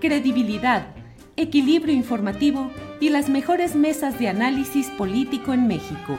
credibilidad, equilibrio informativo y las mejores mesas de análisis político en México.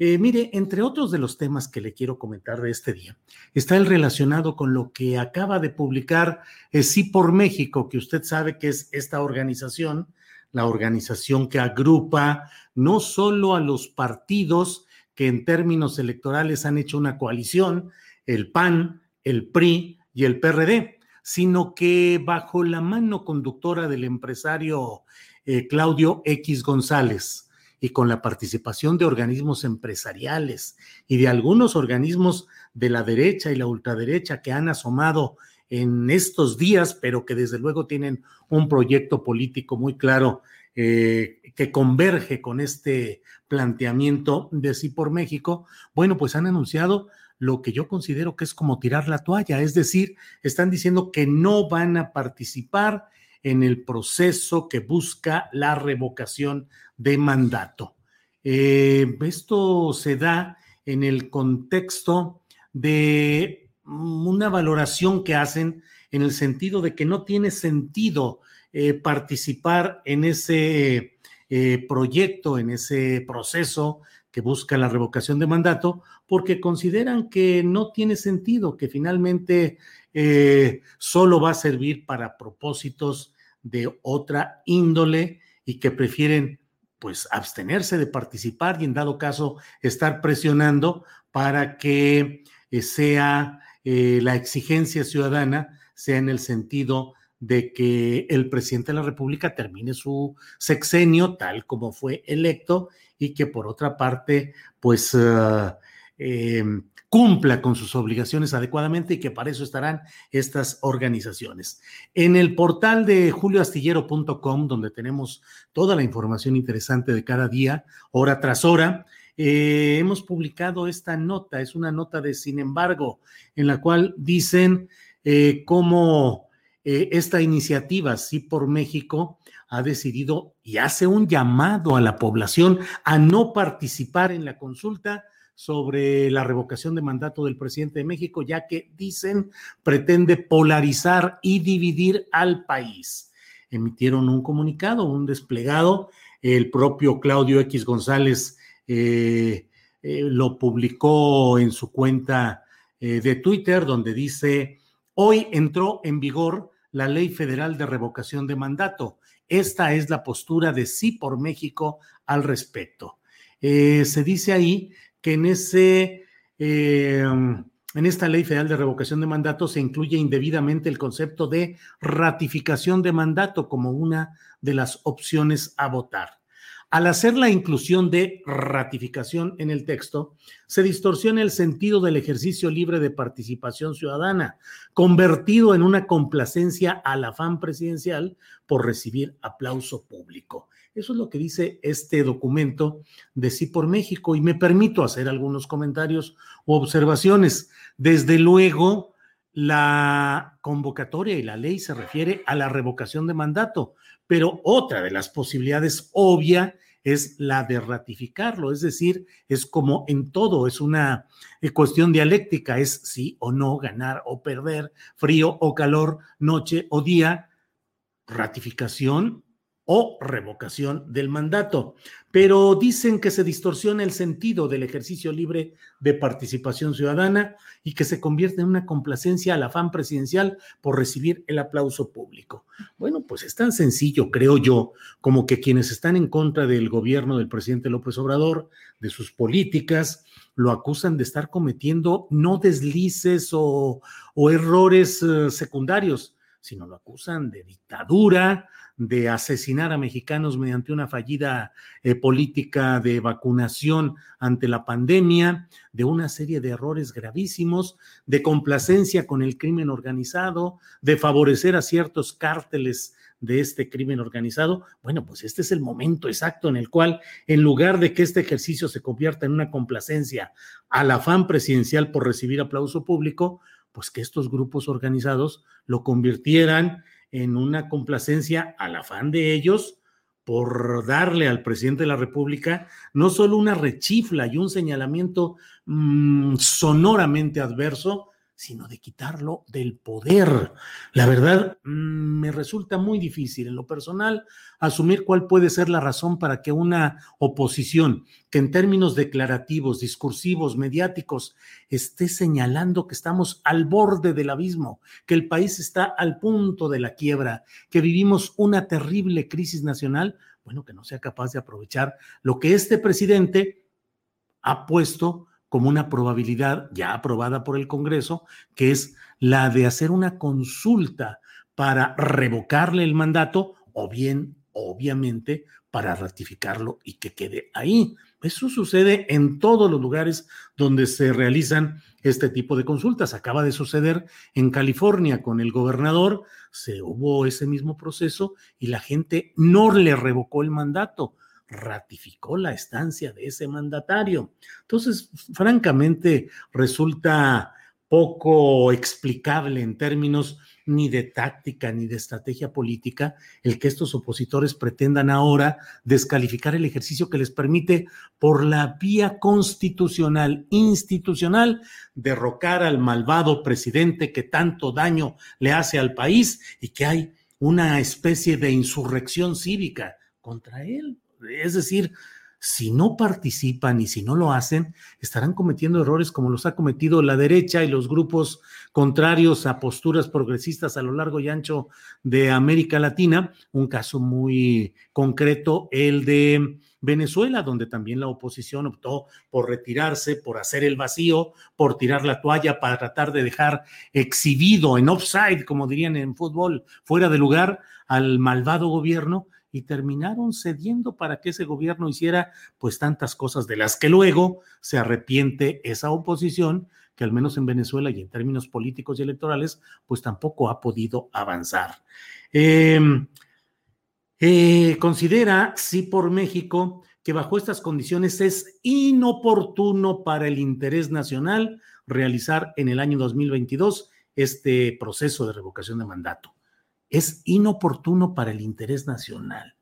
Eh, mire, entre otros de los temas que le quiero comentar de este día, está el relacionado con lo que acaba de publicar eh, Sí por México, que usted sabe que es esta organización, la organización que agrupa no solo a los partidos que en términos electorales han hecho una coalición, el PAN, el PRI y el PRD, sino que bajo la mano conductora del empresario eh, Claudio X González y con la participación de organismos empresariales y de algunos organismos de la derecha y la ultraderecha que han asomado en estos días, pero que desde luego tienen un proyecto político muy claro eh, que converge con este planteamiento de sí por México, bueno, pues han anunciado lo que yo considero que es como tirar la toalla, es decir, están diciendo que no van a participar en el proceso que busca la revocación de mandato. Eh, esto se da en el contexto de una valoración que hacen en el sentido de que no tiene sentido eh, participar en ese eh, proyecto, en ese proceso que busca la revocación de mandato, porque consideran que no tiene sentido, que finalmente eh, solo va a servir para propósitos de otra índole y que prefieren pues abstenerse de participar y en dado caso estar presionando para que eh, sea eh, la exigencia ciudadana sea en el sentido de que el presidente de la República termine su sexenio tal como fue electo y que por otra parte, pues ah, em, cumpla con sus obligaciones adecuadamente y que para eso estarán estas organizaciones. En el portal de julioastillero.com, donde tenemos toda la información interesante de cada día, hora tras hora, eh, hemos publicado esta nota, es una nota de sin embargo, en la cual dicen eh, cómo eh, esta iniciativa, Sí por México, ha decidido y hace un llamado a la población a no participar en la consulta sobre la revocación de mandato del presidente de México, ya que dicen pretende polarizar y dividir al país. Emitieron un comunicado, un desplegado, el propio Claudio X González eh, eh, lo publicó en su cuenta de Twitter, donde dice, hoy entró en vigor la ley federal de revocación de mandato esta es la postura de sí por México al respecto. Eh, se dice ahí que en ese... Eh, en esta ley federal de revocación de mandato se incluye indebidamente el concepto de ratificación de mandato como una de las opciones a votar. Al hacer la inclusión de ratificación en el texto, se distorsiona el sentido del ejercicio libre de participación ciudadana, convertido en una complacencia al afán presidencial por recibir aplauso público. Eso es lo que dice este documento de Sí por México y me permito hacer algunos comentarios u observaciones. Desde luego, la convocatoria y la ley se refiere a la revocación de mandato, pero otra de las posibilidades obvia es la de ratificarlo, es decir, es como en todo, es una eh, cuestión dialéctica, es sí o no, ganar o perder, frío o calor, noche o día, ratificación o revocación del mandato. Pero dicen que se distorsiona el sentido del ejercicio libre de participación ciudadana y que se convierte en una complacencia al afán presidencial por recibir el aplauso público. Bueno, pues es tan sencillo, creo yo, como que quienes están en contra del gobierno del presidente López Obrador, de sus políticas, lo acusan de estar cometiendo no deslices o, errores eh, secundarios, sino lo acusan de dictadura, de asesinar a mexicanos mediante una fallida eh, política de vacunación ante la pandemia, de una serie de errores gravísimos, de complacencia con el crimen organizado, de favorecer a ciertos cárteles de este crimen organizado, bueno, pues este es el momento exacto en el cual, en lugar de que este ejercicio se convierta en una complacencia al afán presidencial por recibir aplauso público, pues que estos grupos organizados lo convirtieran en una complacencia al afán de ellos por darle al presidente de la República no solo una rechifla y un señalamiento mm, sonoramente adverso, sino de quitarlo del poder. La verdad, mm, me resulta muy difícil en lo personal asumir cuál puede ser la razón para que una oposición que en términos declarativos, discursivos, mediáticos, esté señalando que estamos al borde del abismo, que el país está al punto de la quiebra, que vivimos una terrible crisis nacional, bueno, que no sea capaz de aprovechar lo que este presidente ha puesto como una probabilidad ya aprobada por el Congreso, que es la de hacer una consulta para revocarle el mandato o bien, obviamente, para ratificarlo y que quede ahí. Eso sucede en todos los lugares donde se realizan este tipo de consultas. Acaba de suceder en California con el gobernador, se hubo ese mismo proceso y la gente no le revocó el mandato, ratificó la estancia de ese mandatario. Entonces, francamente, resulta poco explicable en términos ni de táctica ni de estrategia política el que estos opositores pretendan ahora descalificar el ejercicio que les permite por la vía constitucional, institucional, derrocar al malvado presidente que tanto daño le hace al país y que hay una especie de insurrección cívica contra él. Es decir, si no participan y si no lo hacen, estarán cometiendo errores como los ha cometido la derecha y los grupos contrarios a posturas progresistas a lo largo y ancho de América Latina. Un caso muy concreto, el de Venezuela, donde también la oposición optó por retirarse, por hacer el vacío, por tirar la toalla para tratar de dejar exhibido en offside, como dirían en fútbol, fuera de lugar al malvado gobierno y terminaron cediendo para que ese gobierno hiciera pues tantas cosas de las que luego se arrepiente esa oposición que al menos en Venezuela y en términos políticos y electorales pues tampoco ha podido avanzar. Em, eh, considera, sí, por México, que bajo estas condiciones es inoportuno para el interés nacional realizar en el año 2022 este proceso de revocación de mandato es inoportuno para el interés nacional.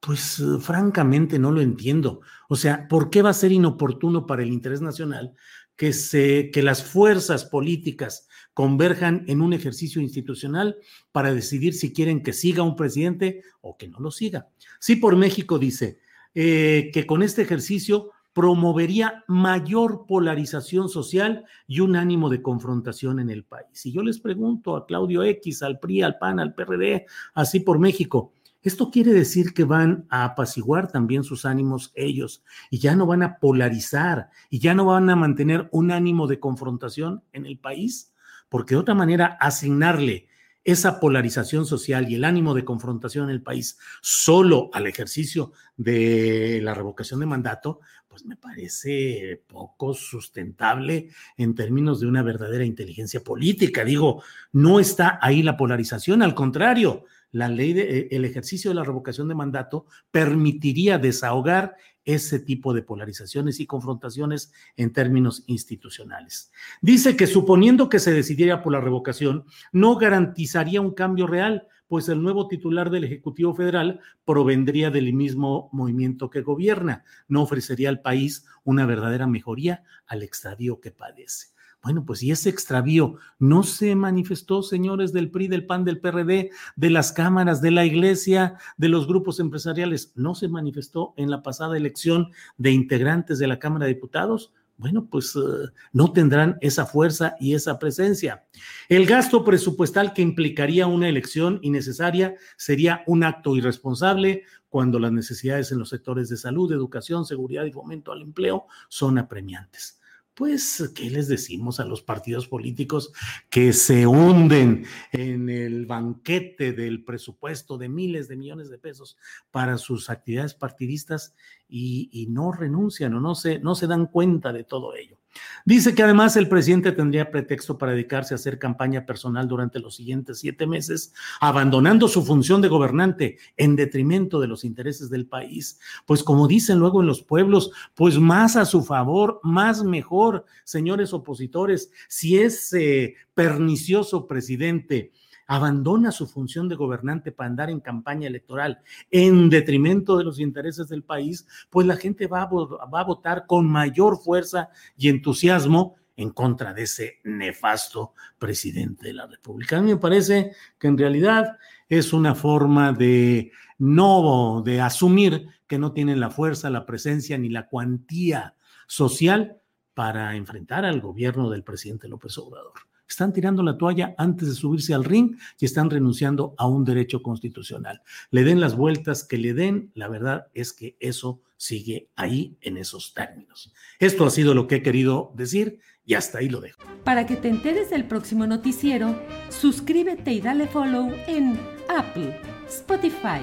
Pues eh, francamente no lo entiendo. O sea, ¿por qué va a ser inoportuno para el interés nacional que, se, que las fuerzas políticas converjan en un ejercicio institucional para decidir si quieren que siga un presidente o que no lo siga? Sí, por México dice eh, que con este ejercicio promovería mayor polarización social y un ánimo de confrontación en el país. Y yo les pregunto a Claudio X, al PRI, al PAN, al PRD, así por México, ¿esto quiere decir que van a apaciguar también sus ánimos ellos y ya no van a polarizar y ya no van a mantener un ánimo de confrontación en el país? Porque de otra manera, asignarle esa polarización social y el ánimo de confrontación en el país solo al ejercicio de la revocación de mandato, pues me parece poco sustentable en términos de una verdadera inteligencia política. Digo, no está ahí la polarización, al contrario, la ley de, el ejercicio de la revocación de mandato permitiría desahogar ese tipo de polarizaciones y confrontaciones en términos institucionales. Dice que suponiendo que se decidiera por la revocación, no garantizaría un cambio real, pues el nuevo titular del Ejecutivo Federal provendría del mismo movimiento que gobierna, no ofrecería al país una verdadera mejoría al extravío que padece. Bueno, pues y ese extravío no se manifestó, señores del PRI, del PAN, del PRD, de las cámaras, de la iglesia, de los grupos empresariales, no se manifestó en la pasada elección de integrantes de la Cámara de Diputados bueno, pues eh, no tendrán esa fuerza y esa presencia. El gasto presupuestal que implicaría una elección innecesaria sería un acto irresponsable cuando las necesidades en los sectores de salud, educación, seguridad y fomento al empleo son apremiantes pues, ¿qué les decimos a los partidos políticos que se hunden en el banquete del presupuesto de miles de millones de pesos para sus actividades partidistas y, no renuncian o no se, no se dan cuenta de todo ello? Dice que además el presidente tendría pretexto para dedicarse a hacer campaña personal durante los siguientes siete meses, abandonando su función de gobernante en detrimento de los intereses del país. Pues como dicen luego en los pueblos, pues más a su favor, más mejor, señores opositores, si ese pernicioso presidente abandona su función de gobernante para andar en campaña electoral en detrimento de los intereses del país, pues la gente va a, votar con mayor fuerza y entusiasmo en contra de ese nefasto presidente de la República. A mí me parece que en realidad es una forma de no, de asumir que no tienen la fuerza, la presencia ni la cuantía social para enfrentar al gobierno del presidente López Obrador están tirando la toalla antes de subirse al ring y están renunciando a un derecho constitucional. Le den las vueltas que le den, la verdad es que eso sigue ahí en esos términos. Esto ha sido lo que he querido decir y hasta ahí lo dejo. Para que te enteres del próximo noticiero, suscríbete y dale follow en Apple, Spotify,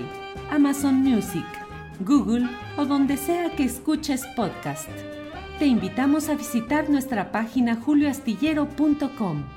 Amazon Music, Google o donde sea que escuches podcast. Te invitamos a visitar nuestra página julioastillero.com.